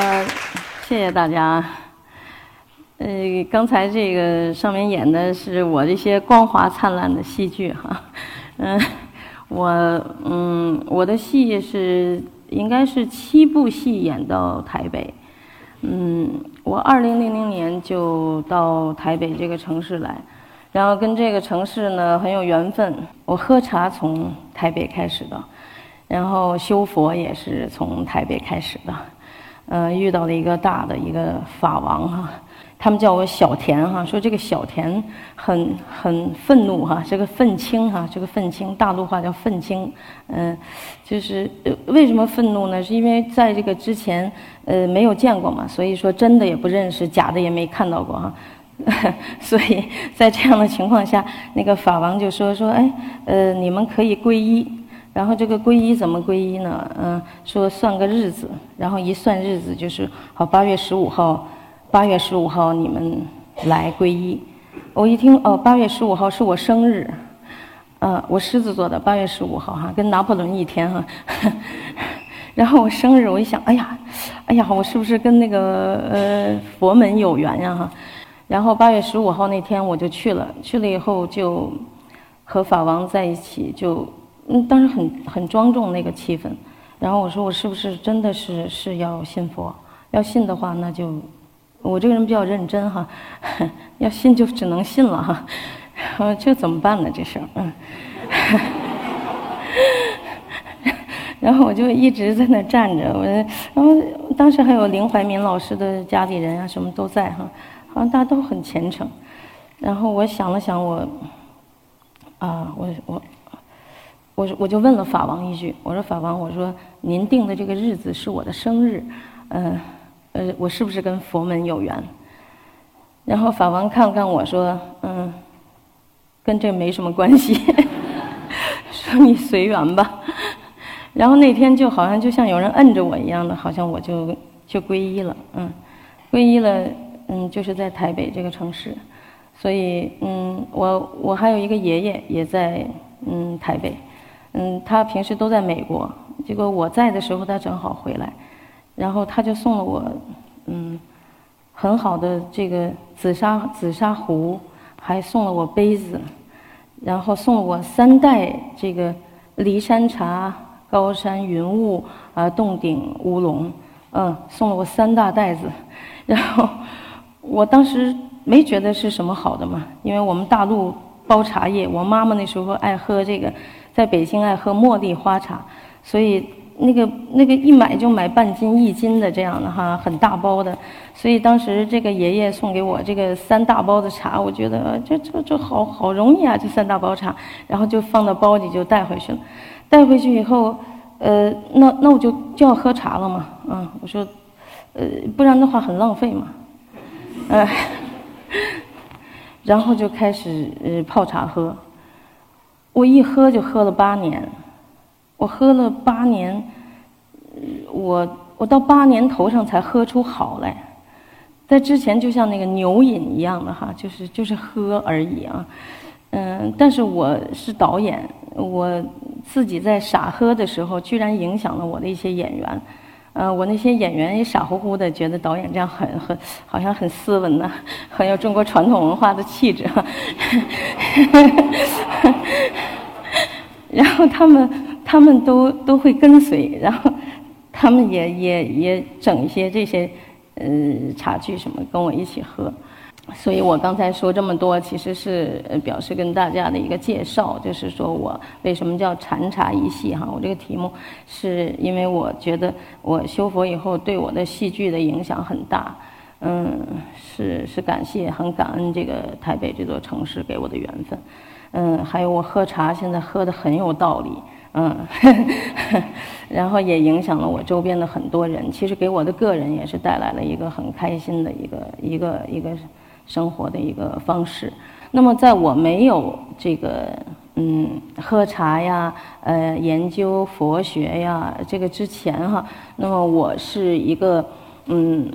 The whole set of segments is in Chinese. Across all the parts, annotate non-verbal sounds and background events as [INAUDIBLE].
呃，谢谢大家。呃，刚才这个上面演的是我这些光华灿烂的戏剧哈。嗯，[LAUGHS] 我嗯，我的戏是应该是七部戏演到台北。嗯，我二零零零年就到台北这个城市来，然后跟这个城市呢很有缘分。我喝茶从台北开始的，然后修佛也是从台北开始的。呃，遇到了一个大的一个法王哈，他们叫我小田哈，说这个小田很很愤怒哈，这个愤青哈，这个愤青，大陆话叫愤青，嗯，就是为什么愤怒呢？是因为在这个之前呃没有见过嘛，所以说真的也不认识，假的也没看到过哈，[LAUGHS] 所以在这样的情况下，那个法王就说说，哎，呃，你们可以皈依。然后这个皈依怎么皈依呢？嗯，说算个日子，然后一算日子就是好八月十五号，八月十五号你们来皈依。我一听哦，八月十五号是我生日，嗯，我狮子座的八月十五号哈，跟拿破仑一天哈。[LAUGHS] 然后我生日，我一想，哎呀，哎呀，我是不是跟那个呃佛门有缘呀哈？然后八月十五号那天我就去了，去了以后就和法王在一起就。嗯，当时很很庄重那个气氛，然后我说我是不是真的是是要信佛？要信的话，那就我这个人比较认真哈，[LAUGHS] 要信就只能信了哈。[LAUGHS] 呃，这怎么办呢？这事，嗯。[LAUGHS] 然后我就一直在那站着，我然后当时还有林怀民老师的家里人啊，什么都在哈，好像大家都很虔诚。然后我想了想，我啊，我我。我我就问了法王一句，我说法王，我说您定的这个日子是我的生日，嗯，呃，我是不是跟佛门有缘？然后法王看看我说，嗯，跟这没什么关系，[LAUGHS] 说你随缘吧。然后那天就好像就像有人摁着我一样的，好像我就就皈依了，嗯，皈依了，嗯，就是在台北这个城市，所以嗯，我我还有一个爷爷也在嗯台北。嗯，他平时都在美国，结果我在的时候他正好回来，然后他就送了我，嗯，很好的这个紫砂紫砂壶，还送了我杯子，然后送了我三袋这个骊山茶、高山云雾啊、洞顶乌龙，嗯，送了我三大袋子，然后我当时没觉得是什么好的嘛，因为我们大陆包茶叶，我妈妈那时候爱喝这个。在北京爱喝茉莉花茶，所以那个那个一买就买半斤一斤的这样的哈，很大包的。所以当时这个爷爷送给我这个三大包的茶，我觉得这这这好好容易啊，这三大包茶，然后就放到包里就带回去了。带回去以后，呃，那那我就就要喝茶了嘛，嗯，我说，呃，不然的话很浪费嘛，呃，[LAUGHS] 然后就开始呃泡茶喝。我一喝就喝了八年，我喝了八年，我我到八年头上才喝出好来，在之前就像那个牛饮一样的哈，就是就是喝而已啊，嗯，但是我是导演，我自己在傻喝的时候，居然影响了我的一些演员。呃，我那些演员也傻乎乎的，觉得导演这样很很好像很斯文呢，很有中国传统文化的气质哈。[LAUGHS] 然后他们他们都都会跟随，然后他们也也也整一些这些呃茶具什么跟我一起喝。所以我刚才说这么多，其实是表示跟大家的一个介绍，就是说我为什么叫禅茶一系哈。我这个题目是因为我觉得我修佛以后对我的戏剧的影响很大，嗯，是是感谢很感恩这个台北这座城市给我的缘分，嗯，还有我喝茶现在喝的很有道理，嗯，[LAUGHS] 然后也影响了我周边的很多人，其实给我的个人也是带来了一个很开心的一个一个一个。生活的一个方式。那么，在我没有这个嗯喝茶呀、呃研究佛学呀这个之前哈，那么我是一个嗯，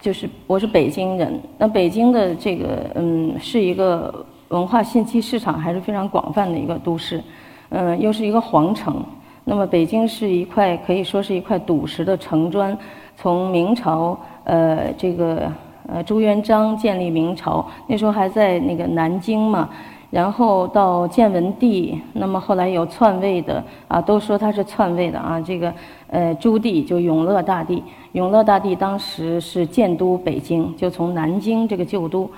就是我是北京人。那北京的这个嗯是一个文化信息市场还是非常广泛的一个都市，嗯，又是一个皇城。那么北京是一块可以说是一块赌石的城砖，从明朝呃这个呃朱元璋建立明朝，那时候还在那个南京嘛。然后到建文帝，那么后来有篡位的啊，都说他是篡位的啊。这个呃朱棣就永乐大帝，永乐大帝当时是建都北京，就从南京这个旧都，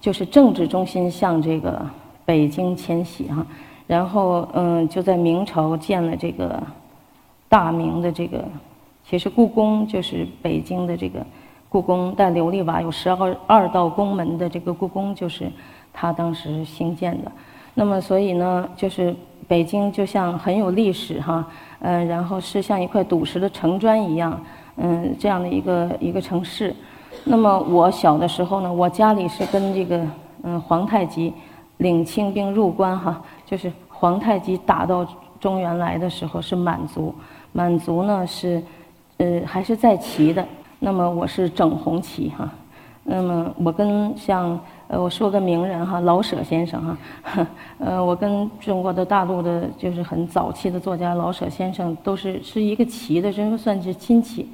就是政治中心向这个北京迁徙哈。然后嗯，就在明朝建了这个大明的这个，其实故宫就是北京的这个故宫，带琉璃瓦，有十二二道宫门的这个故宫就是。他当时兴建的，那么所以呢，就是北京就像很有历史哈，嗯，然后是像一块赌石的城砖一样，嗯，这样的一个一个城市。那么我小的时候呢，我家里是跟这个嗯皇太极领清兵入关哈，就是皇太极打到中原来的时候是满族，满族呢是呃还是在旗的，那么我是整红旗哈，那么我跟像。呃，我说个名人哈，老舍先生哈，[LAUGHS] 呃，我跟中国的大陆的，就是很早期的作家老舍先生，都是是一个旗的，真算是亲戚。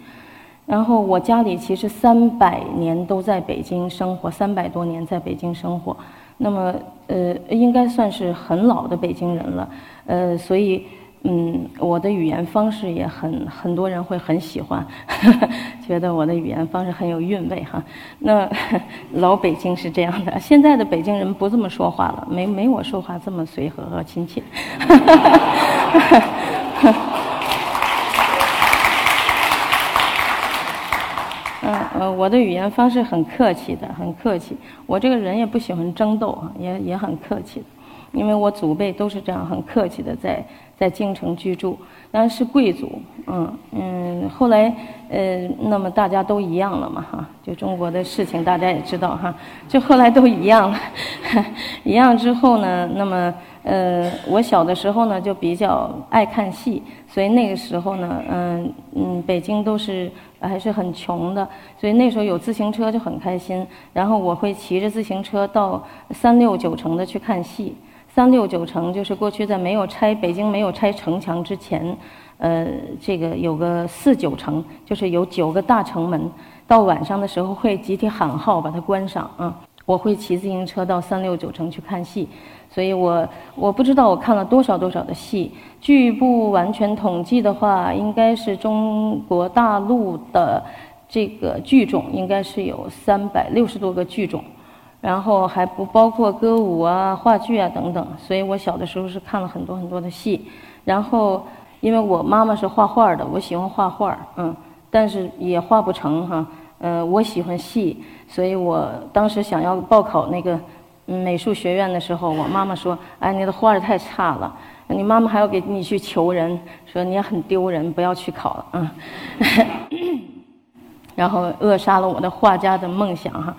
然后我家里其实三百年都在北京生活，三百多年在北京生活，那么呃，应该算是很老的北京人了，呃，所以。嗯，我的语言方式也很，很多人会很喜欢，[LAUGHS] 觉得我的语言方式很有韵味哈。那 [LAUGHS] 老北京是这样的，现在的北京人不这么说话了，没没我说话这么随和和亲切。[LAUGHS] 嗯呃，我的语言方式很客气的，很客气。我这个人也不喜欢争斗啊，也也很客气的。因为我祖辈都是这样很客气的在在京城居住，当然是贵族，嗯嗯，后来呃，那么大家都一样了嘛哈，就中国的事情大家也知道哈，就后来都一样了，[LAUGHS] 一样之后呢，那么呃，我小的时候呢就比较爱看戏，所以那个时候呢，嗯嗯，北京都是还是很穷的，所以那时候有自行车就很开心，然后我会骑着自行车到三六九城的去看戏。三六九城就是过去在没有拆北京没有拆城墙之前，呃，这个有个四九城，就是有九个大城门，到晚上的时候会集体喊号把它关上啊。我会骑自行车到三六九城去看戏，所以我我不知道我看了多少多少的戏，据不完全统计的话，应该是中国大陆的这个剧种应该是有三百六十多个剧种。然后还不包括歌舞啊、话剧啊等等，所以我小的时候是看了很多很多的戏。然后，因为我妈妈是画画的，我喜欢画画，嗯，但是也画不成哈。呃，我喜欢戏，所以我当时想要报考那个美术学院的时候，我妈妈说：“哎，你的画太差了，你妈妈还要给你去求人，说你也很丢人，不要去考了。”嗯，[COUGHS] 然后扼杀了我的画家的梦想哈。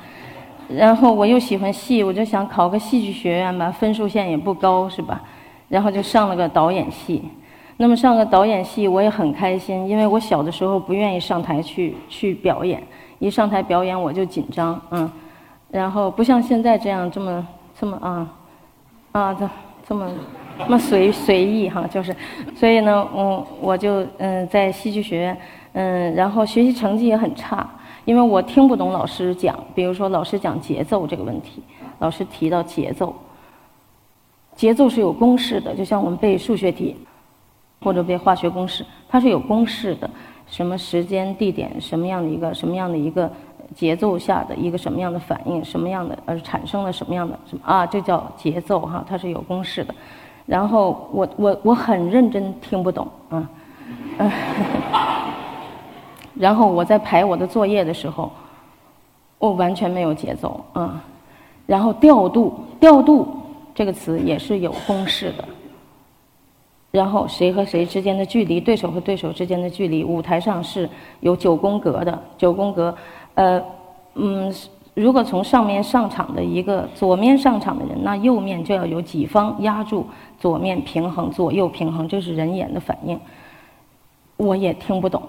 然后我又喜欢戏，我就想考个戏剧学院吧，分数线也不高，是吧？然后就上了个导演系。那么上个导演系我也很开心，因为我小的时候不愿意上台去去表演，一上台表演我就紧张，嗯。然后不像现在这样这么这么啊啊这这么这么随随意哈，就是，所以呢，嗯，我就嗯在戏剧学院，嗯，然后学习成绩也很差。因为我听不懂老师讲，比如说老师讲节奏这个问题，老师提到节奏，节奏是有公式的，就像我们背数学题或者背化学公式，它是有公式的，什么时间、地点，什么样的一个什么样的一个节奏下的一个什么样的反应，什么样的呃产生了什么样的什么啊，这叫节奏哈，它是有公式的。然后我我我很认真听不懂啊。然后我在排我的作业的时候，我完全没有节奏啊。然后调度，调度这个词也是有公式的。然后谁和谁之间的距离，对手和对手之间的距离，舞台上是有九宫格的。九宫格，呃，嗯，如果从上面上场的一个左面上场的人，那右面就要有己方压住左面平衡，左右平衡，这是人眼的反应。我也听不懂。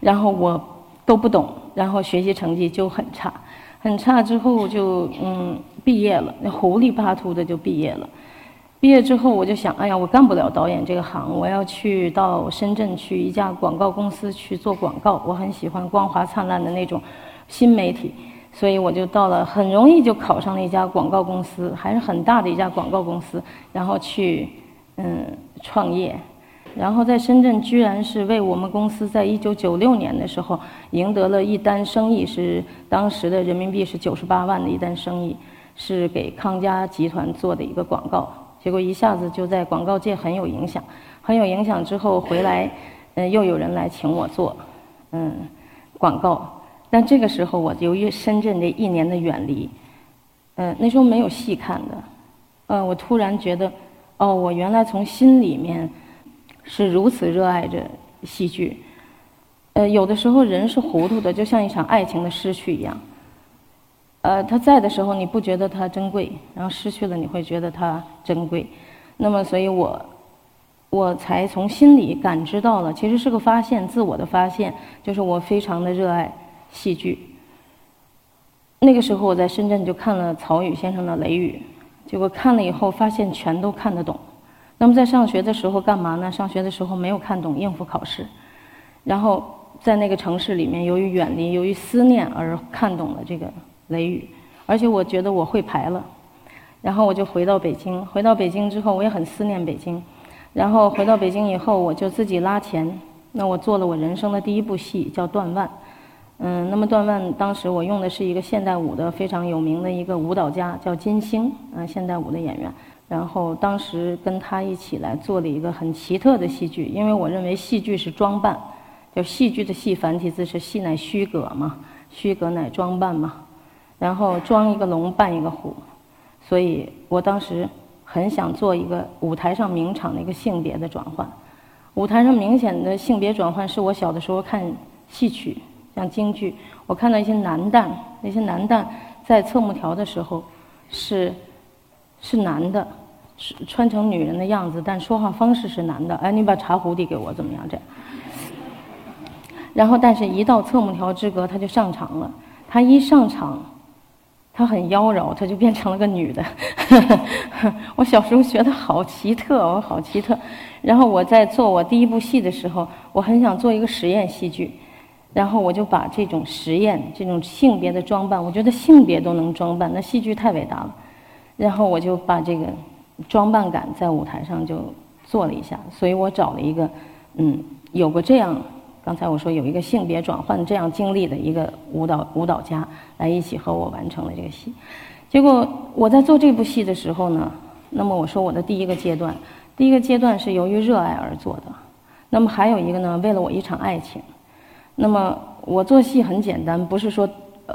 然后我都不懂，然后学习成绩就很差，很差之后就嗯毕业了，那糊里巴涂的就毕业了。毕业之后我就想，哎呀，我干不了导演这个行，我要去到深圳去一家广告公司去做广告。我很喜欢光华灿烂的那种新媒体，所以我就到了，很容易就考上了一家广告公司，还是很大的一家广告公司，然后去嗯创业。然后在深圳，居然是为我们公司在一九九六年的时候赢得了一单生意，是当时的人民币是九十八万的一单生意，是给康佳集团做的一个广告。结果一下子就在广告界很有影响，很有影响之后回来，嗯，又有人来请我做，嗯，广告。但这个时候我由于深圳这一年的远离，嗯，那时候没有细看的，嗯，我突然觉得，哦，我原来从心里面是如此热爱着戏剧。呃，有的时候人是糊涂的，就像一场爱情的失去一样。呃，他在的时候你不觉得他珍贵，然后失去了你会觉得他珍贵。那么，所以我我才从心里感知到了，其实是个发现，自我的发现，就是我非常的热爱戏剧。那个时候我在深圳就看了曹禺先生的《雷雨》，结果看了以后发现全都看得懂。那么在上学的时候干嘛呢？上学的时候没有看懂，应付考试。然后在那个城市里面，由于远离，由于思念而看懂了这个。雷雨，而且我觉得我会排了，然后我就回到北京。回到北京之后，我也很思念北京。然后回到北京以后，我就自己拉钱。那我做了我人生的第一部戏，叫《断腕》。嗯，那么《断腕》当时我用的是一个现代舞的非常有名的一个舞蹈家，叫金星，嗯，现代舞的演员。然后当时跟他一起来做了一个很奇特的戏剧，因为我认为戏剧是装扮，就戏剧的戏繁体字是戏乃虚格嘛，虚格乃装扮嘛。然后装一个龙扮一个虎，所以我当时很想做一个舞台上名场的一个性别的转换。舞台上明显的性别转换是我小的时候看戏曲，像京剧，我看到一些男旦，那些男旦在侧幕条的时候是是男的，穿成女人的样子，但说话方式是男的。哎，你把茶壶递给我，怎么样？这样。然后，但是一到侧幕条之隔，他就上场了。他一上场。他很妖娆，他就变成了个女的。[LAUGHS] 我小时候觉得好奇特，我好奇特。然后我在做我第一部戏的时候，我很想做一个实验戏剧，然后我就把这种实验、这种性别的装扮，我觉得性别都能装扮，那戏剧太伟大了。然后我就把这个装扮感在舞台上就做了一下，所以我找了一个，嗯，有过这样。刚才我说有一个性别转换这样经历的一个舞蹈舞蹈家来一起和我完成了这个戏，结果我在做这部戏的时候呢，那么我说我的第一个阶段，第一个阶段是由于热爱而做的，那么还有一个呢，为了我一场爱情，那么我做戏很简单，不是说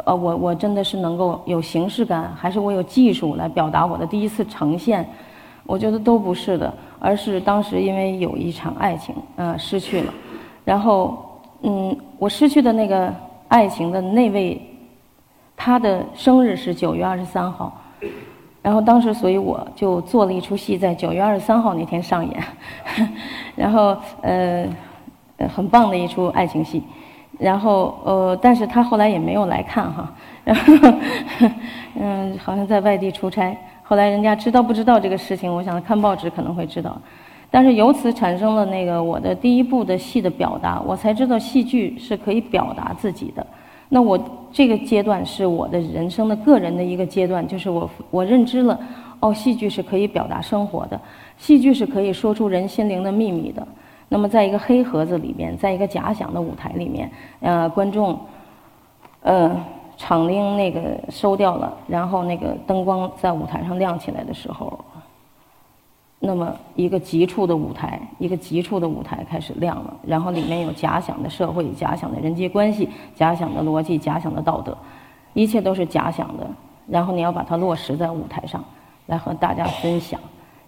呃我我真的是能够有形式感，还是我有技术来表达我的第一次呈现，我觉得都不是的，而是当时因为有一场爱情，呃失去了。然后，嗯，我失去的那个爱情的那位，他的生日是九月二十三号，然后当时，所以我就做了一出戏，在九月二十三号那天上演，[LAUGHS] 然后呃，很棒的一出爱情戏，然后呃，但是他后来也没有来看哈，[LAUGHS] 然后 [LAUGHS] 嗯，好像在外地出差，后来人家知道不知道这个事情，我想看报纸可能会知道。但是由此产生了那个我的第一部的戏的表达，我才知道戏剧是可以表达自己的。那我这个阶段是我的人生的个人的一个阶段，就是我我认知了，哦，戏剧是可以表达生活的，戏剧是可以说出人心灵的秘密的。那么在一个黑盒子里面，在一个假想的舞台里面，呃，观众，呃，场铃那个收掉了，然后那个灯光在舞台上亮起来的时候。那么，一个急促的舞台，一个急促的舞台开始亮了，然后里面有假想的社会、假想的人际关系、假想的逻辑、假想的道德，一切都是假想的。然后你要把它落实在舞台上，来和大家分享。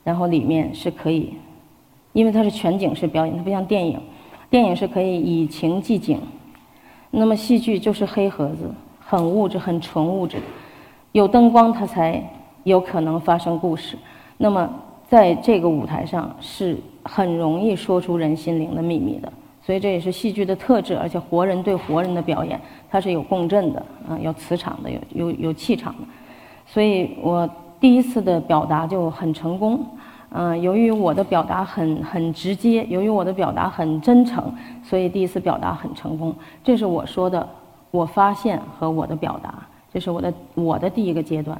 然后里面是可以，因为它是全景式表演，它不像电影，电影是可以以情寄景。那么戏剧就是黑盒子，很物质、很纯物质，有灯光它才有可能发生故事。那么。在这个舞台上是很容易说出人心灵的秘密的，所以这也是戏剧的特质。而且活人对活人的表演，它是有共振的，啊，有磁场的，有有有气场的。所以我第一次的表达就很成功，嗯，由于我的表达很很直接，由于我的表达很真诚，所以第一次表达很成功。这是我说的，我发现和我的表达，这是我的我的第一个阶段。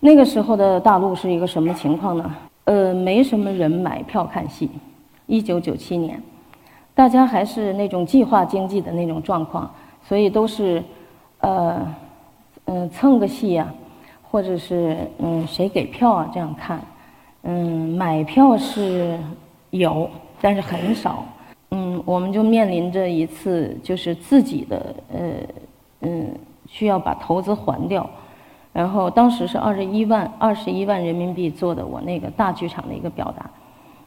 那个时候的大陆是一个什么情况呢？呃，没什么人买票看戏。一九九七年，大家还是那种计划经济的那种状况，所以都是，呃，嗯，蹭个戏呀，或者是嗯，谁给票啊？这样看。嗯，买票是有，但是很少。嗯，我们就面临着一次就是自己的呃嗯需要把投资还掉，然后当时是二十一万二十一万人民币做的我那个大剧场的一个表达。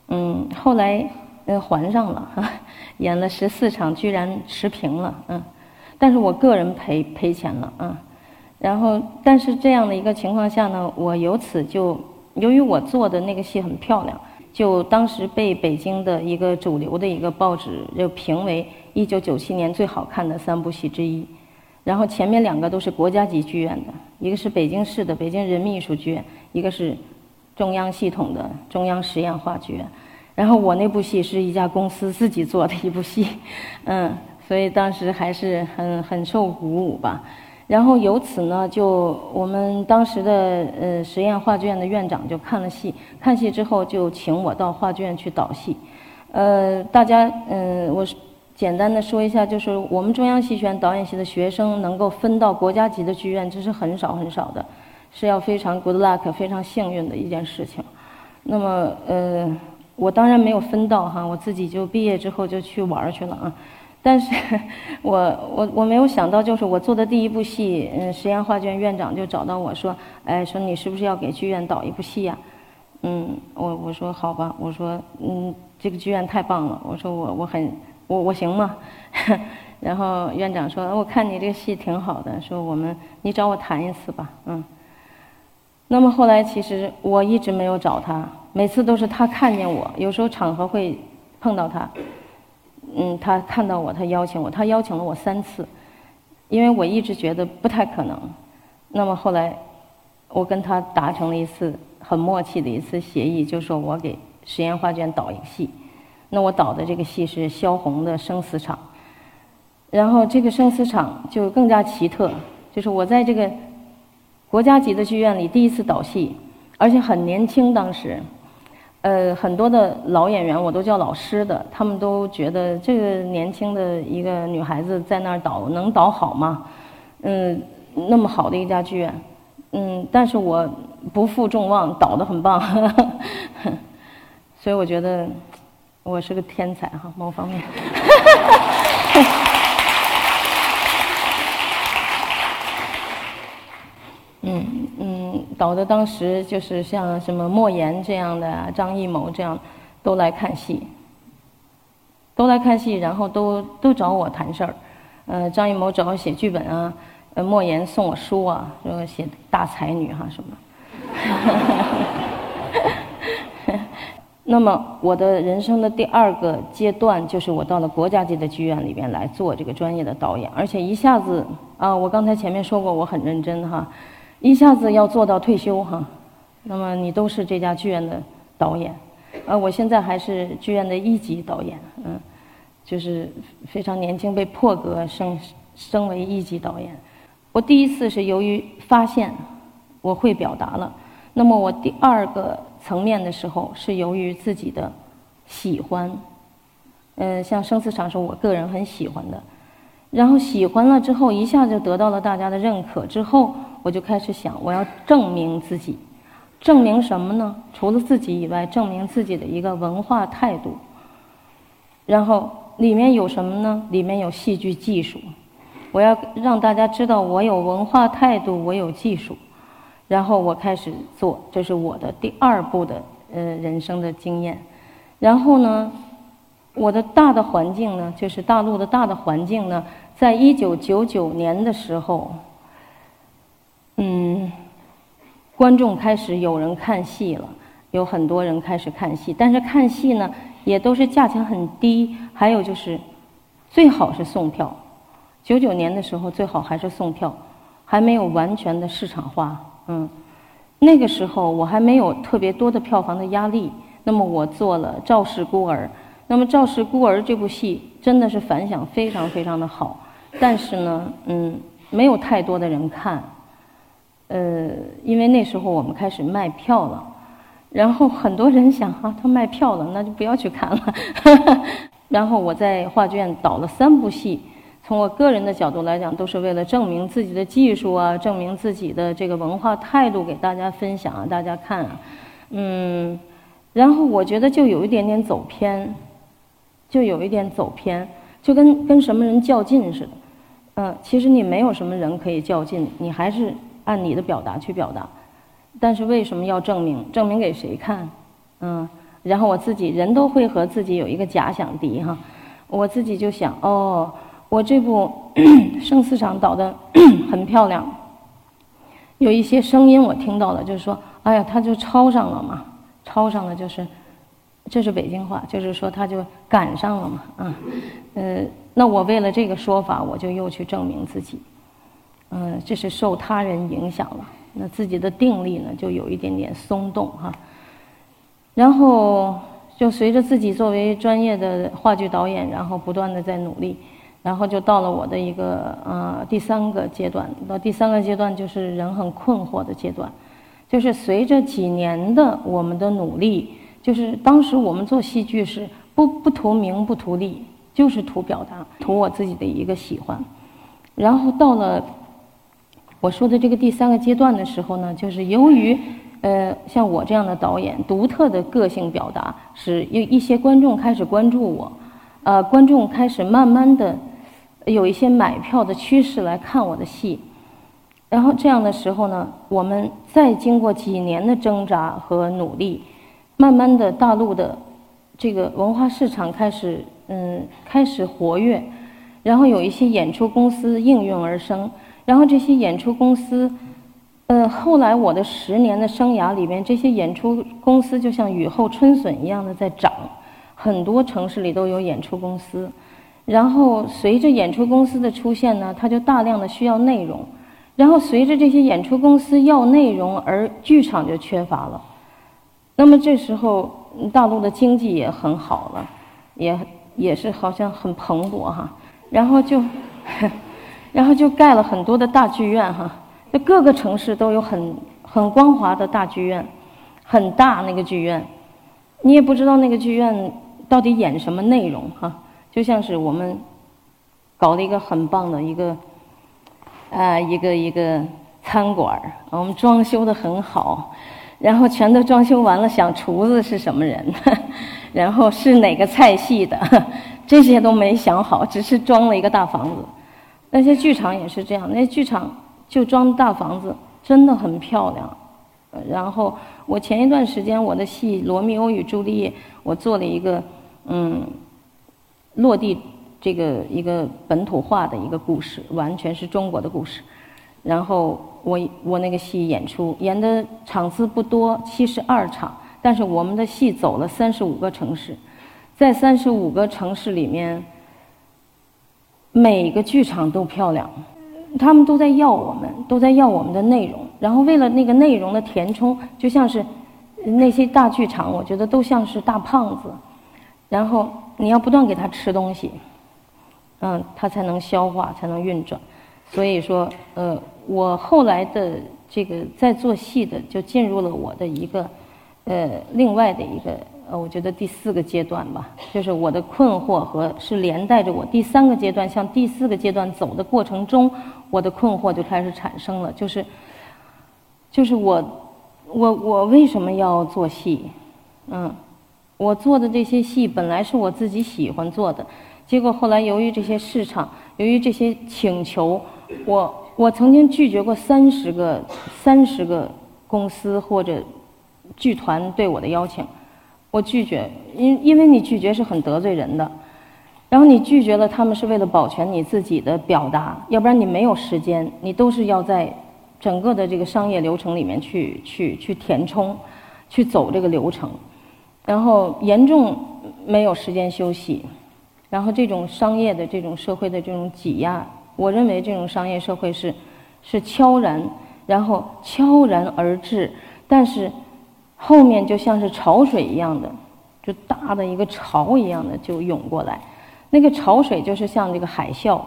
嗯，后来呃还上了，[LAUGHS] 演了十四场，居然持平了，嗯，但是我个人赔赔钱了，嗯，然后但是这样的一个情况下呢，我由此就。由于我做的那个戏很漂亮，就当时被北京的一个主流的一个报纸就评为一九九七年最好看的三部戏之一。然后前面两个都是国家级剧院的，一个是北京市的北京人民艺术剧院，一个是中央系统的中央实验话剧院。然后我那部戏是一家公司自己做的一部戏，[LAUGHS] 嗯，所以当时还是很很受鼓舞吧。然后由此呢，就我们当时的呃实验话剧院的院长就看了戏，看戏之后就请我到话剧院去导戏。呃，大家嗯，我是简单的说一下，就是我们中央戏剧院导演系的学生能够分到国家级的剧院，这是很少很少的，是要非常 good luck、非常幸运的一件事情。那么呃，我当然没有分到哈，我自己就毕业之后就去玩去了啊。但是，我我我没有想到，就是我做的第一部戏，嗯，实验话剧院院长就找到我说，哎，说你是不是要给剧院导一部戏呀？嗯，我我说好吧，我说嗯，这个剧院太棒了，我说我我很我我行吗？[LAUGHS] 然后院长说，我看你这个戏挺好的，说我们你找我谈一次吧，嗯。那么后来其实我一直没有找他，每次都是他看见我，有时候场合会碰到他。嗯，他看到我，他邀请我，他邀请了我三次，因为我一直觉得不太可能。那么后来，我跟他达成了一次很默契的一次协议，就说我给实验画卷导一个戏。那我导的这个戏是萧红的《生死场》，然后这个《生死场》就更加奇特，就是我在这个国家级的剧院里第一次导戏，而且很年轻，当时。呃，很多的老演员我都叫老师的，他们都觉得这个年轻的一个女孩子在那儿导能导好吗？嗯，那么好的一家剧院，嗯，但是我不负众望，导的很棒，[LAUGHS] 所以我觉得我是个天才哈，某方面。嗯 [LAUGHS] 嗯，导的当时就是像什么莫言这样的，张艺谋这样，都来看戏，都来看戏，然后都都找我谈事儿。呃，张艺谋找我写剧本啊，呃，莫言送我书啊，说写大才女哈什么。那么我的人生的第二个阶段就是我到了国家级的剧院里边来做这个专业的导演，而且一下子啊，我刚才前面说过我很认真哈。一下子要做到退休哈，那么你都是这家剧院的导演，呃，我现在还是剧院的一级导演，嗯，就是非常年轻被破格升升为一级导演。我第一次是由于发现我会表达了，那么我第二个层面的时候是由于自己的喜欢，呃，像生死场是我个人很喜欢的，然后喜欢了之后一下就得到了大家的认可之后。我就开始想，我要证明自己，证明什么呢？除了自己以外，证明自己的一个文化态度。然后里面有什么呢？里面有戏剧技术。我要让大家知道我有文化态度，我有技术。然后我开始做，这是我的第二步的呃人生的经验。然后呢，我的大的环境呢，就是大陆的大的环境呢，在一九九九年的时候。嗯，观众开始有人看戏了，有很多人开始看戏，但是看戏呢，也都是价钱很低，还有就是最好是送票。九九年的时候，最好还是送票，还没有完全的市场化。嗯，那个时候我还没有特别多的票房的压力，那么我做了《赵氏孤儿》，那么《赵氏孤儿》这部戏真的是反响非常非常的好，但是呢，嗯，没有太多的人看，呃，因为那时候我们开始卖票了，然后很多人想啊，他卖票了，那就不要去看了。[LAUGHS] 然后我在画剧院导了三部戏。从我个人的角度来讲，都是为了证明自己的技术啊，证明自己的这个文化态度给大家分享啊，大家看啊，嗯，然后我觉得就有一点点走偏，就有一点走偏，就跟跟什么人较劲似的，嗯，其实你没有什么人可以较劲，你还是按你的表达去表达，但是为什么要证明？证明给谁看？嗯，然后我自己人都会和自己有一个假想敌哈，我自己就想哦。我这部生死场导的 [CLEARS THROAT] 很漂亮，有一些声音我听到了，就是说，哎呀，他就抄上了嘛，抄上了就是，这是北京话，就是说他就赶上了嘛，啊，呃，那我为了这个说法，我就又去证明自己，嗯，这是受他人影响了，那自己的定力呢就有一点点松动哈，然后就随着自己作为专业的话剧导演，然后不断的在努力。然后就到了我的一个呃第三个阶段，到第三个阶段就是人很困惑的阶段，就是随着几年的我们的努力，就是当时我们做戏剧是不不图名不图利，就是图表达，图我自己的一个喜欢。然后到了我说的这个第三个阶段的时候呢，就是由于呃像我这样的导演独特的个性表达，使有一些观众开始关注我，呃观众开始慢慢的。有一些买票的趋势来看我的戏，然后这样的时候呢，我们再经过几年的挣扎和努力，慢慢的大陆的这个文化市场开始嗯开始活跃，然后有一些演出公司应运而生，然后这些演出公司，呃后来我的十年的生涯里面，这些演出公司就像雨后春笋一样的在涨，很多城市里都有演出公司。然后随着演出公司的出现呢，它就大量的需要内容，然后随着这些演出公司要内容，而剧场就缺乏了。那么这时候大陆的经济也很好了，也也是好像很蓬勃哈。然后就，[LAUGHS] 然后就盖了很多的大剧院哈，就各个城市都有很很光滑的大剧院，很大那个剧院，你也不知道那个剧院到底演什么内容哈。就像是我们搞了一个很棒的一个啊一个一个餐馆儿，我们装修的很好，然后全都装修完了，想厨子是什么人，[LAUGHS] 然后是哪个菜系的，[LAUGHS] 这些都没想好，只是装了一个大房子。那些剧场也是这样，那剧场就装大房子，真的很漂亮。然后我前一段时间我的戏《罗密欧与朱丽叶》，我做了一个嗯。落地这个一个本土化的一个故事，完全是中国的故事。然后我我那个戏演出演的场次不多，七十二场，但是我们的戏走了三十五个城市，在三十五个城市里面，每个剧场都漂亮，他们都在要我们，都在要我们的内容。然后为了那个内容的填充，就像是那些大剧场，我觉得都像是大胖子，然后。你要不断给他吃东西，嗯，他才能消化，才能运转。所以说，呃，我后来的这个在做戏的，就进入了我的一个，呃，另外的一个，呃，我觉得第四个阶段吧，就是我的困惑和是连带着我第三个阶段向第四个阶段走的过程中，我的困惑就开始产生了，就是，就是我，我，我为什么要做戏？嗯。我做的这些戏本来是我自己喜欢做的，结果后来由于这些市场，由于这些请求，我我曾经拒绝过三十个三十个公司或者剧团对我的邀请，我拒绝，因因为你拒绝是很得罪人的，然后你拒绝了他们是为了保全你自己的表达，要不然你没有时间，你都是要在整个的这个商业流程里面去去去填充，去走这个流程。然后严重没有时间休息，然后这种商业的这种社会的这种挤压，我认为这种商业社会是是悄然，然后悄然而至，但是后面就像是潮水一样的，就大的一个潮一样的就涌过来。那个潮水就是像这个海啸，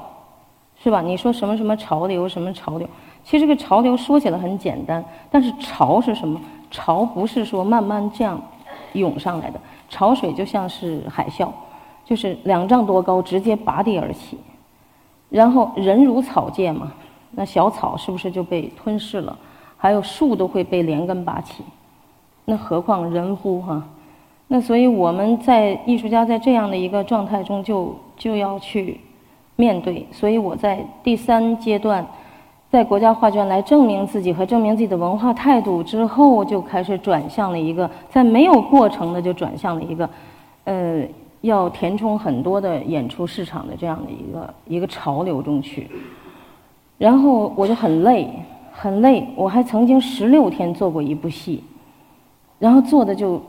是吧？你说什么什么潮流，什么潮流？其实这个潮流说起来很简单，但是潮是什么？潮不是说慢慢降涌上来的，潮水就像是海啸，就是两丈多高，直接拔地而起。然后人如草芥嘛，那小草是不是就被吞噬了？还有树都会被连根拔起。那何况人乎哈？那所以我们在艺术家在这样的一个状态中，就就要去面对。所以我在第三阶段，在国家画卷来证明自己和证明自己的文化态度之后，就开始转向了一个在没有过程的就转向了一个，呃，要填充很多的演出市场的这样的一个一个潮流中去。然后我就很累，很累。我还曾经十六天做过一部戏。然后做的就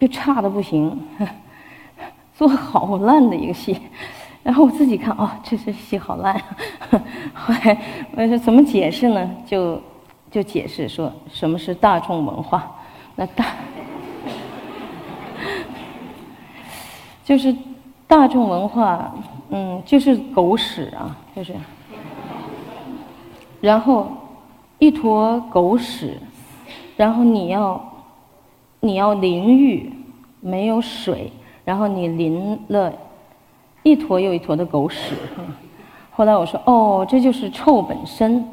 就差的不行，[LAUGHS] 做好烂的一个戏，然后我自己看哦，这这戏好烂，[LAUGHS] 后来我说怎么解释呢？就就解释说什么是大众文化，那大 [LAUGHS] 就是大众文化，嗯，就是狗屎啊，就是，然后一坨狗屎，然后你要。你要淋浴，没有水，然后你淋了一坨又一坨的狗屎。后来我说：“哦，这就是臭本身。”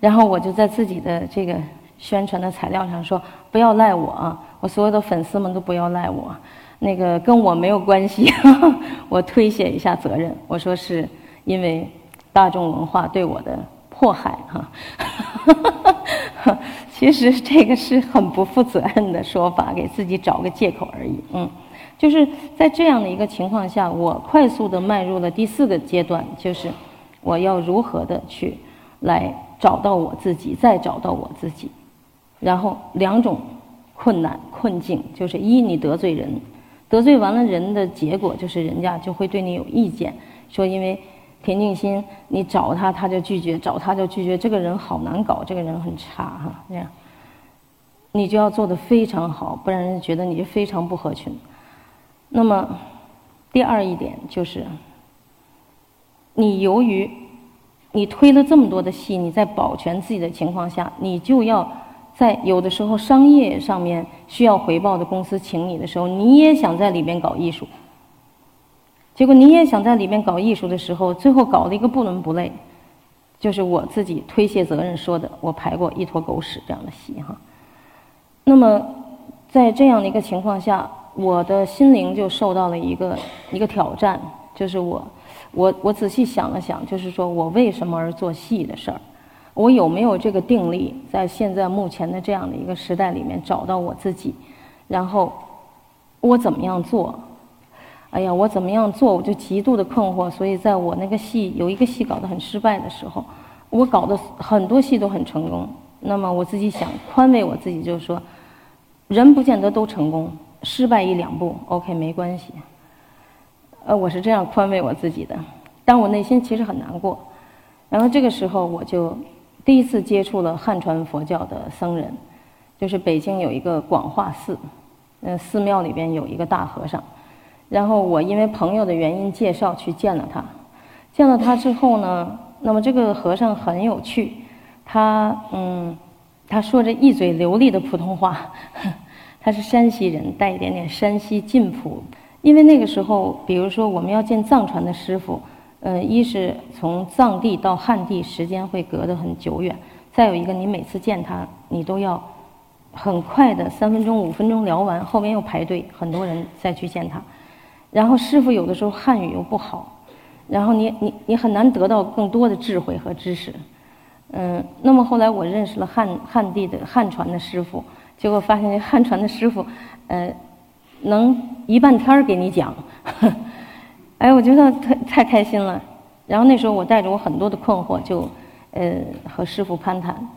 然后我就在自己的这个宣传的材料上说：“不要赖我啊！我所有的粉丝们都不要赖我，那个跟我没有关系。[LAUGHS] 我推卸一下责任，我说是因为大众文化对我的迫害哈。[LAUGHS] ”其实这个是很不负责任的说法，给自己找个借口而已。嗯，就是在这样的一个情况下，我快速的迈入了第四个阶段，就是我要如何的去来找到我自己，再找到我自己。然后两种困难困境，就是一你得罪人，得罪完了人的结果就是人家就会对你有意见，说因为。田静心，你找他他就拒绝，找他就拒绝，这个人好难搞，这个人很差哈，这样，你就要做的非常好，不然人觉得你非常不合群。那么，第二一点就是，你由于你推了这么多的戏，你在保全自己的情况下，你就要在有的时候商业上面需要回报的公司请你的时候，你也想在里边搞艺术。结果你也想在里面搞艺术的时候，最后搞了一个不伦不类，就是我自己推卸责任说的，我排过一坨狗屎这样的戏哈。那么在这样的一个情况下，我的心灵就受到了一个一个挑战，就是我我我仔细想了想，就是说我为什么而做戏的事儿，我有没有这个定力，在现在目前的这样的一个时代里面找到我自己，然后我怎么样做？哎呀，我怎么样做，我就极度的困惑。所以，在我那个戏有一个戏搞得很失败的时候，我搞的很多戏都很成功。那么我自己想宽慰我自己，就是说，人不见得都成功，失败一两步，OK，没关系。呃，我是这样宽慰我自己的，但我内心其实很难过。然后这个时候，我就第一次接触了汉传佛教的僧人，就是北京有一个广化寺，嗯，寺庙里边有一个大和尚。然后我因为朋友的原因介绍去见了他，见了他之后呢，那么这个和尚很有趣，他嗯，他说着一嘴流利的普通话，他是山西人，带一点点山西劲谱。因为那个时候，比如说我们要见藏传的师傅，呃，一是从藏地到汉地时间会隔得很久远，再有一个你每次见他，你都要很快的三分钟五分钟聊完，后面又排队很多人再去见他。然后师傅有的时候汉语又不好，然后你你你很难得到更多的智慧和知识，嗯，那么后来我认识了汉汉地的汉传的师傅，结果发现汉传的师傅，呃，能一半天儿给你讲，[LAUGHS] 哎，我觉得太太开心了。然后那时候我带着我很多的困惑，就呃和师傅攀谈，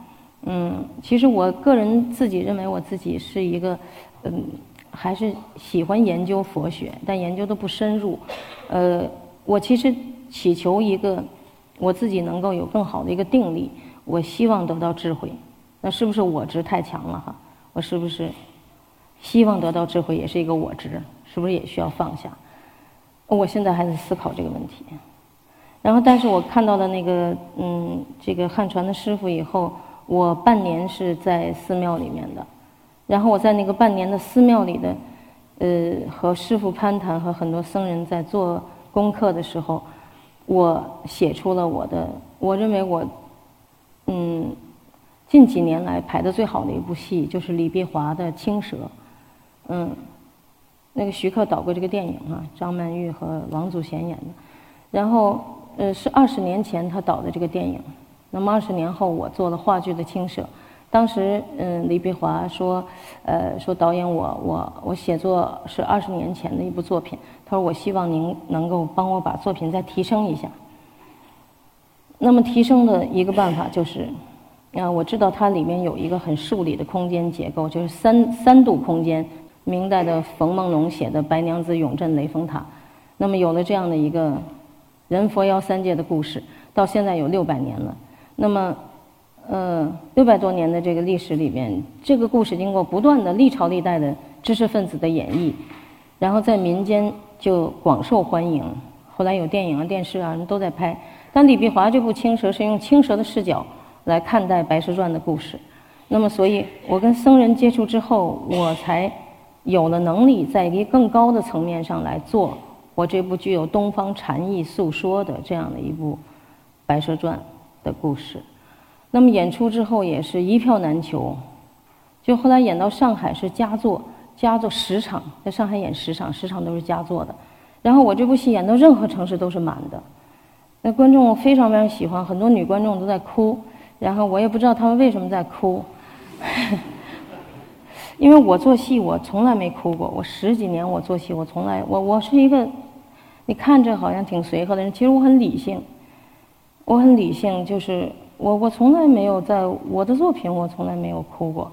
嗯，其实我个人自己认为我自己是一个，嗯。还是喜欢研究佛学，但研究的不深入。呃，我其实祈求一个我自己能够有更好的一个定力，我希望得到智慧。那是不是我执太强了哈？我是不是希望得到智慧也是一个我执，是不是也需要放下？我现在还在思考这个问题。然后，但是我看到了那个嗯，这个汉传的师傅以后，我半年是在寺庙里面的。然后我在那个半年的寺庙里的，呃，和师傅攀谈，和很多僧人在做功课的时候，我写出了我的，我认为我，嗯，近几年来排的最好的一部戏，就是李碧华的《青蛇》，嗯，那个徐克导过这个电影啊，张曼玉和王祖贤演的，然后呃是二十年前他导的这个电影，那么二十年后我做了话剧的《青蛇》。当时，嗯，李碧华说，呃，说导演我我我写作是二十年前的一部作品，他说我希望您能够帮我把作品再提升一下。那么提升的一个办法就是，啊，我知道它里面有一个很数理的空间结构，就是三三度空间。明代的冯梦龙写的《白娘子永镇雷峰塔》，那么有了这样的一个人佛妖三界的故事，到现在有六百年了，那么。呃，六百多年的这个历史里面，这个故事经过不断的历朝历代的知识分子的演绎，然后在民间就广受欢迎。后来有电影啊、电视啊，人都在拍。但李碧华这部《青蛇》是用青蛇的视角来看待《白蛇传》的故事。那么，所以我跟僧人接触之后，我才有了能力在一个更高的层面上来做我这部具有东方禅意诉说的这样的一部《白蛇传》的故事。那么演出之后也是一票难求，就后来演到上海是佳作，佳作十场，在上海演十场，十场都是佳作的。然后我这部戏演到任何城市都是满的，那观众非常非常喜欢，很多女观众都在哭。然后我也不知道他们为什么在哭，[LAUGHS] 因为我做戏我从来没哭过，我十几年我做戏我从来我我是一个，你看着好像挺随和的人，其实我很理性，我很理性就是。我我从来没有在我的作品，我从来没有哭过。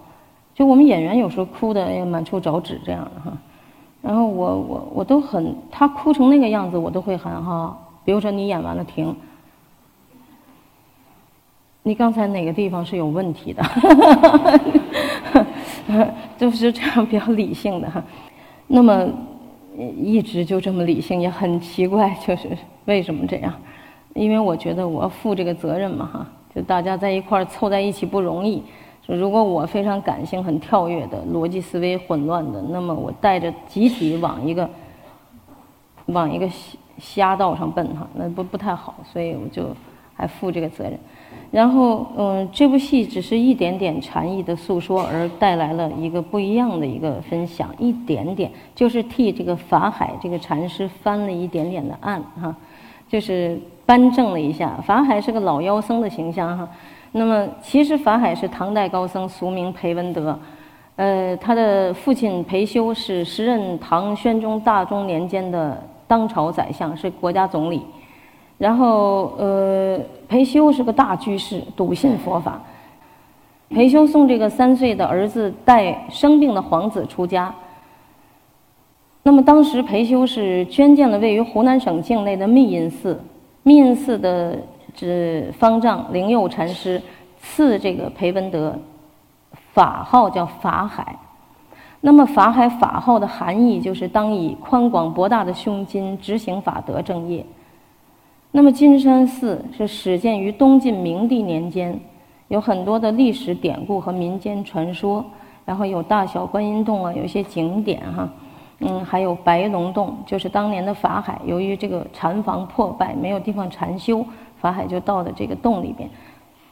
就我们演员有时候哭的也满处找纸这样的哈。然后我我我都很，他哭成那个样子，我都会喊哈。比如说你演完了停，你刚才哪个地方是有问题的？[LAUGHS] 就是这样比较理性的哈。那么一直就这么理性，也很奇怪，就是为什么这样？因为我觉得我负这个责任嘛哈。就大家在一块儿凑在一起不容易。如果我非常感性、很跳跃的逻辑思维混乱的，那么我带着集体往一个往一个瞎道上奔哈，那不不太好。所以我就还负这个责任。然后嗯，这部戏只是一点点禅意的诉说，而带来了一个不一样的一个分享，一点点就是替这个法海这个禅师翻了一点点的案哈，就是。颁证了一下，法海是个老妖僧的形象哈。那么其实法海是唐代高僧，俗名裴文德。呃，他的父亲裴修是时任唐宣宗大中年间的当朝宰相，是国家总理。然后呃，裴修是个大居士，笃信佛法。裴修送这个三岁的儿子带生病的皇子出家。那么当时裴修是捐建了位于湖南省境内的密隐寺。密印寺的这方丈灵佑禅师赐这个裴文德法号叫法海，那么法海法号的含义就是当以宽广博大的胸襟执行法德正业。那么金山寺是始建于东晋明帝年间，有很多的历史典故和民间传说，然后有大小观音洞啊，有一些景点哈。嗯，还有白龙洞，就是当年的法海，由于这个禅房破败，没有地方禅修，法海就到了这个洞里边。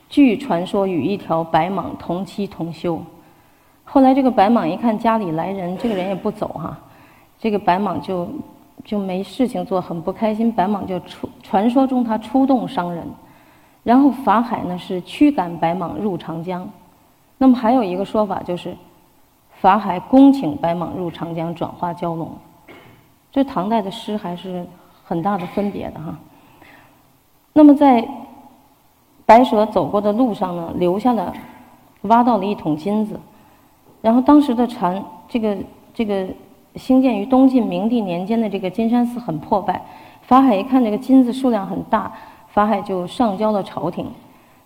据传说，与一条白蟒同期同修。后来这个白蟒一看家里来人，这个人也不走哈，这个白蟒就就没事情做，很不开心。白蟒就出传说中他出洞伤人，然后法海呢是驱赶白蟒入长江。那么还有一个说法就是。法海恭请白蟒入长江转化蛟龙，这唐代的诗还是很大的分别的哈。那么在白蛇走过的路上呢，留下了挖到了一桶金子，然后当时的禅这个这个兴建于东晋明帝年间的这个金山寺很破败，法海一看这个金子数量很大，法海就上交了朝廷。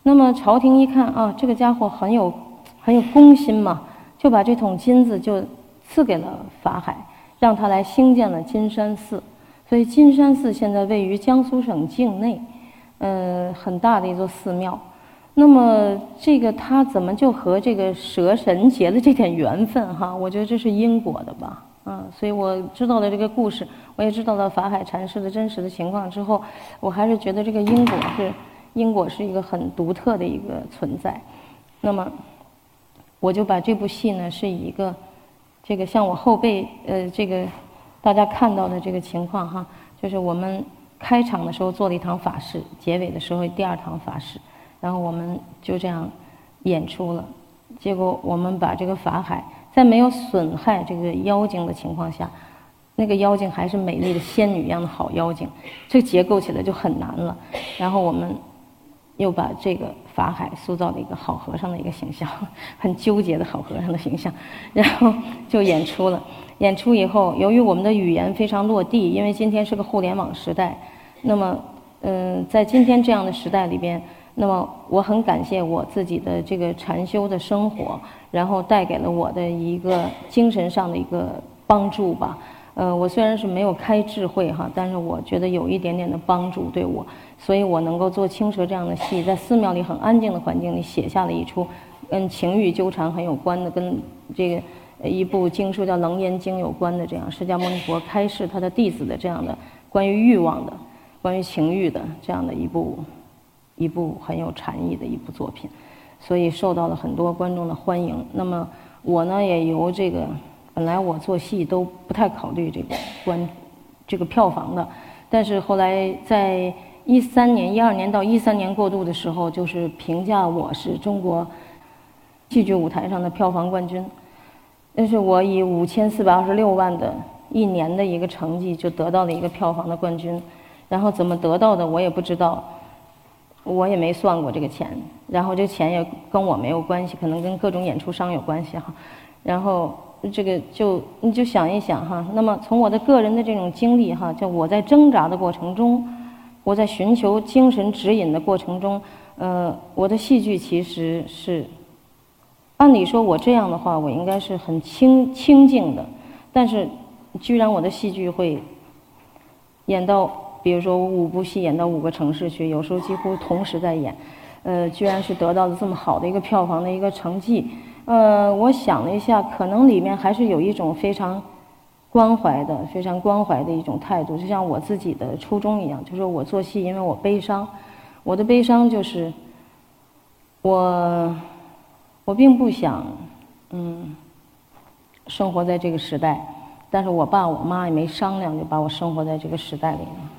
那么朝廷一看啊，这个家伙很有很有公心嘛。就把这桶金子就赐给了法海，让他来兴建了金山寺。所以金山寺现在位于江苏省境内，呃，很大的一座寺庙。那么这个他怎么就和这个蛇神结了这点缘分哈？我觉得这是因果的吧，嗯，所以我知道了这个故事，我也知道了法海禅师的真实的情况之后，我还是觉得这个因果是因果是一个很独特的一个存在。那么我就把这部戏呢是以一个这个像我后背呃这个大家看到的这个情况哈，就是我们开场的时候做了一堂法事，结尾的时候第二堂法事。然后我们就这样演出了，结果我们把这个法海在没有损害这个妖精的情况下，那个妖精还是美丽的仙女一样的好妖精，这个结构起来就很难了。然后我们又把这个法海塑造了一个好和尚的一个形象，[LAUGHS] 很纠结的好和尚的形象，然后就演出了。演出以后，由于我们的语言非常落地，因为今天是个互联网时代，那么嗯，在今天这样的时代里边。那么我很感谢我自己的这个禅修的生活，然后带给了我的一个精神上的一个帮助吧。呃，我虽然是没有开智慧哈，但是我觉得有一点点的帮助对我，所以我能够做青蛇这样的戏，在寺庙里很安静的环境里写下了一出跟情欲纠缠很有关的，跟这个一部经书叫《楞严经》有关的这样释迦牟尼佛开示他的弟子的这样的关于欲望的、关于情欲的这样的一部。一部很有禅意的一部作品，所以受到了很多观众的欢迎。那么我呢，也由这个本来我做戏都不太考虑这个观这个票房的，但是后来在一三年、一二年到一三年过渡的时候，就是评价我是中国戏剧舞台上的票房冠军。但是我以五千四百二十六万的一年的一个成绩，就得到了一个票房的冠军。然后怎么得到的，我也不知道。我也没算过这个钱，然后这钱也跟我没有关系，可能跟各种演出商有关系哈。然后这个就你就想一想哈，那么从我的个人的这种经历哈，就我在挣扎的过程中，我在寻求精神指引的过程中，呃，我的戏剧其实是，按理说我这样的话，我应该是很清清静的，但是居然我的戏剧会演到。比如说，五部戏演到五个城市去，有时候几乎同时在演，呃，居然是得到了这么好的一个票房的一个成绩。呃，我想了一下，可能里面还是有一种非常关怀的、非常关怀的一种态度，就像我自己的初衷一样，就是我做戏，因为我悲伤，我的悲伤就是我我并不想嗯生活在这个时代，但是我爸我妈也没商量，就把我生活在这个时代里了。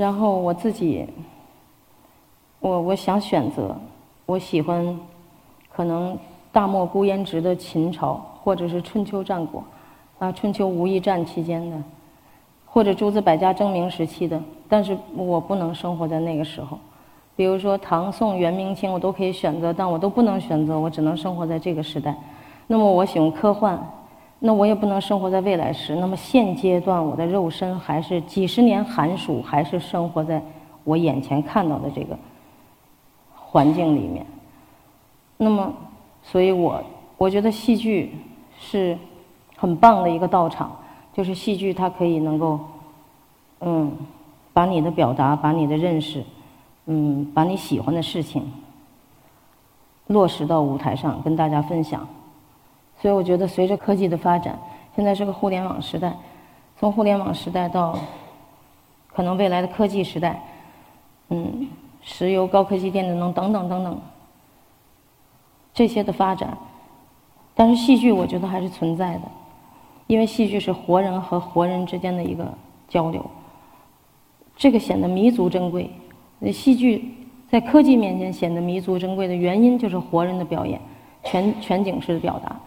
然后我自己，我我想选择，我喜欢，可能大漠孤烟直的秦朝，或者是春秋战国，啊，春秋无义战期间的，或者诸子百家争鸣时期的，但是我不能生活在那个时候。比如说唐宋元明清，我都可以选择，但我都不能选择，我只能生活在这个时代。那么我喜欢科幻。那我也不能生活在未来时。那么现阶段，我的肉身还是几十年寒暑，还是生活在我眼前看到的这个环境里面。那么，所以我我觉得戏剧是很棒的一个道场，就是戏剧它可以能够，嗯，把你的表达，把你的认识，嗯，把你喜欢的事情落实到舞台上，跟大家分享。所以我觉得，随着科技的发展，现在是个互联网时代。从互联网时代到可能未来的科技时代，嗯，石油、高科技、电子能等等等等这些的发展，但是戏剧我觉得还是存在的，因为戏剧是活人和活人之间的一个交流，这个显得弥足珍贵。那戏剧在科技面前显得弥足珍贵的原因，就是活人的表演，全全景式的表达。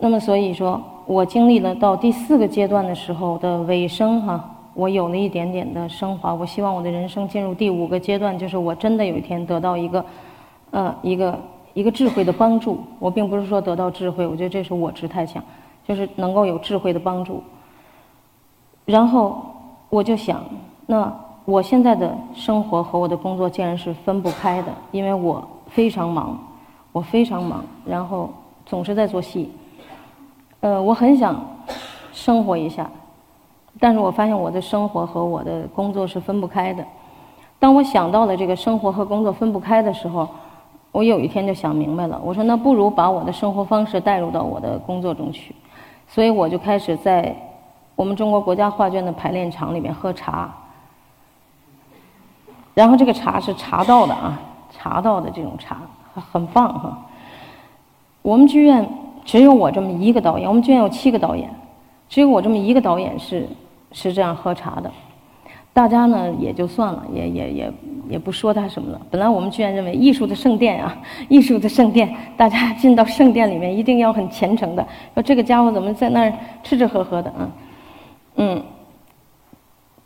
那么，所以说我经历了到第四个阶段的时候的尾声哈，我有了一点点的升华。我希望我的人生进入第五个阶段，就是我真的有一天得到一个，呃，一个一个智慧的帮助。我并不是说得到智慧，我觉得这是我执太强，就是能够有智慧的帮助。然后我就想，那我现在的生活和我的工作竟然是分不开的，因为我非常忙，我非常忙，然后。总是在做戏。呃，我很想生活一下，但是我发现我的生活和我的工作是分不开的。当我想到了这个生活和工作分不开的时候，我有一天就想明白了，我说那不如把我的生活方式带入到我的工作中去，所以我就开始在我们中国国家画卷的排练场里面喝茶，然后这个茶是茶道的啊，茶道的这种茶很棒哈。我们剧院只有我这么一个导演，我们剧院有七个导演，只有我这么一个导演是是这样喝茶的。大家呢也就算了，也也也也不说他什么了。本来我们剧院认为艺术的圣殿啊，[LAUGHS] 艺术的圣殿，大家进到圣殿里面一定要很虔诚的。说这个家伙怎么在那儿吃吃喝喝的啊？嗯。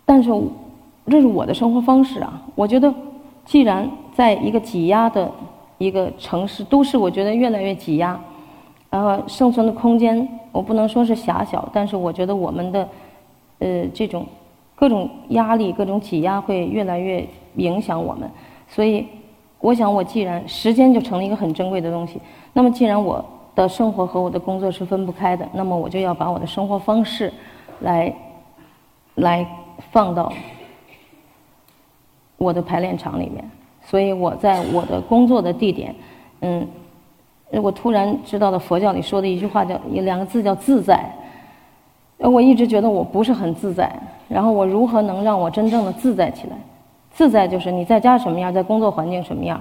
但是这是我的生活方式啊。我觉得，既然在一个挤压的一个城市都市，我觉得越来越挤压，然后生存的空间我不能说是狭小，但是我觉得我们的呃这种。各种压力、各种挤压会越来越影响我们，所以我想，我既然时间就成了一个很珍贵的东西，那么既然我的生活和我的工作是分不开的，那么我就要把我的生活方式来来放到我的排练场里面。所以我在我的工作的地点，嗯，我突然知道了佛教里说的一句话，叫有两个字叫自在。我一直觉得我不是很自在。然后我如何能让我真正的自在起来？自在就是你在家什么样，在工作环境什么样，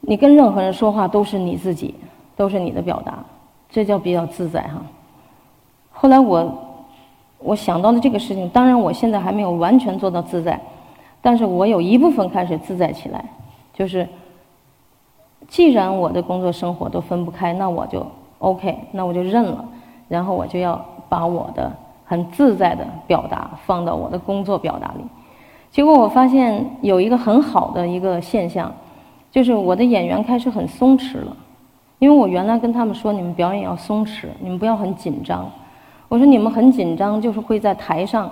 你跟任何人说话都是你自己，都是你的表达，这叫比较自在哈。后来我我想到了这个事情，当然我现在还没有完全做到自在，但是我有一部分开始自在起来，就是既然我的工作生活都分不开，那我就 OK，那我就认了，然后我就要把我的。很自在的表达放到我的工作表达里，结果我发现有一个很好的一个现象，就是我的演员开始很松弛了。因为我原来跟他们说，你们表演要松弛，你们不要很紧张。我说你们很紧张，就是会在台上，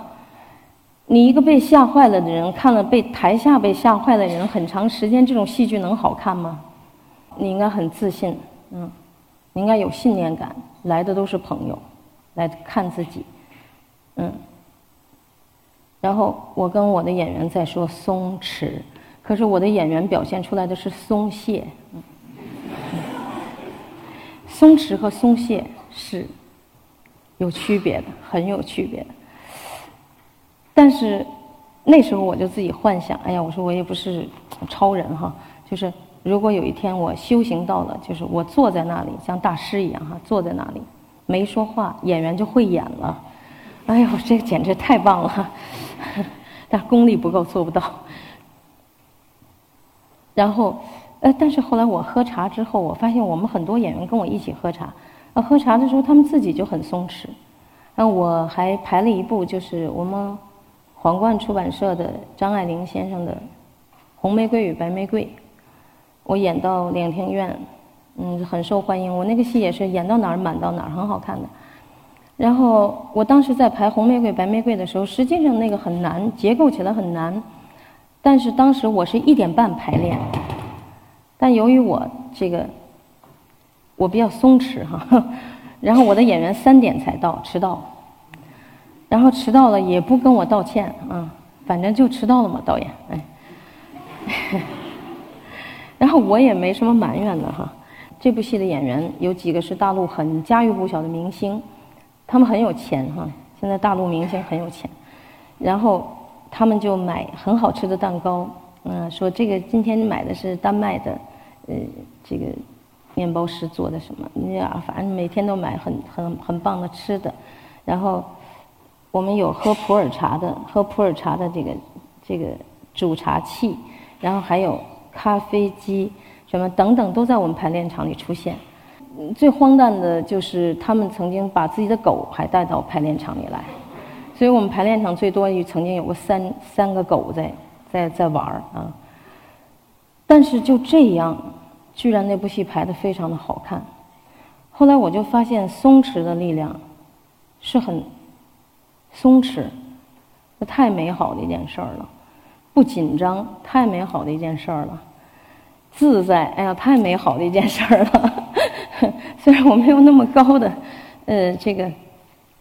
你一个被吓坏了的人看了被台下被吓坏的人很长时间，这种戏剧能好看吗？你应该很自信，嗯，你应该有信念感，来的都是朋友，来看自己。嗯，然后我跟我的演员在说松弛，可是我的演员表现出来的是松懈。嗯松弛和松懈是有区别的，很有区别的。但是那时候我就自己幻想，哎呀，我说我也不是超人哈，就是如果有一天我修行到了，就是我坐在那里像大师一样哈，坐在那里没说话，演员就会演了。哎呦，这简直太棒了！[LAUGHS] 但功力不够，做不到。然后，呃，但是后来我喝茶之后，我发现我们很多演员跟我一起喝茶，呃，喝茶的时候他们自己就很松弛。那我还排了一部，就是我们皇冠出版社的张爱玲先生的《红玫瑰与白玫瑰》，我演到两厅院，嗯，很受欢迎。我那个戏也是演到哪儿满到哪儿，很好看的。然后我当时在排红玫瑰、白玫瑰的时候，实际上那个很难，结构起来很难。但是当时我是一点半排练，但由于我这个我比较松弛哈，然后我的演员三点才到，迟到。然后迟到了也不跟我道歉啊，反正就迟到了嘛，导演哎。然后我也没什么埋怨的哈。这部戏的演员有几个是大陆很家喻户晓的明星。他们很有钱哈，现在大陆明星很有钱，然后他们就买很好吃的蛋糕，嗯，说这个今天买的是丹麦的，呃，这个面包师做的什么，你呀，反正每天都买很很很棒的吃的，然后我们有喝普洱茶的，喝普洱茶的这个这个煮茶器，然后还有咖啡机什么等等都在我们排练场里出现。最荒诞的就是他们曾经把自己的狗还带到排练场里来，所以我们排练场最多也曾经有过三三个狗在在在玩儿啊。但是就这样，居然那部戏排的非常的好看。后来我就发现松弛的力量是很松弛，这太美好的一件事儿了。不紧张，太美好的一件事儿了。自在，哎呀，太美好的一件事儿了。[LAUGHS] 虽然我没有那么高的呃这个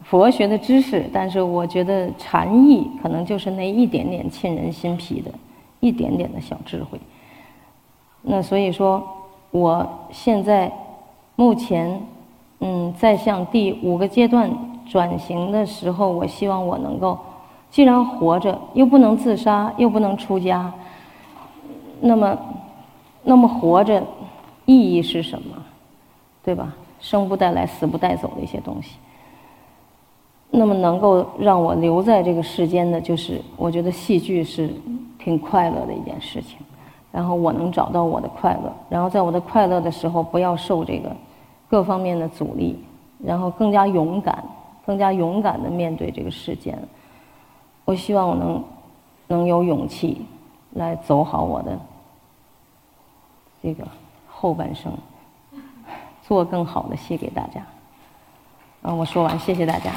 佛学的知识，但是我觉得禅意可能就是那一点点沁人心脾的一点点的小智慧。那所以说，我现在目前嗯在向第五个阶段转型的时候，我希望我能够，既然活着又不能自杀，又不能出家，那么那么活着意义是什么？对吧？生不带来，死不带走的一些东西。那么能够让我留在这个世间的，就是我觉得戏剧是挺快乐的一件事情。然后我能找到我的快乐，然后在我的快乐的时候，不要受这个各方面的阻力，然后更加勇敢，更加勇敢的面对这个世间。我希望我能能有勇气来走好我的这个后半生，做更好的戏给大家。嗯，我说完，谢谢大家。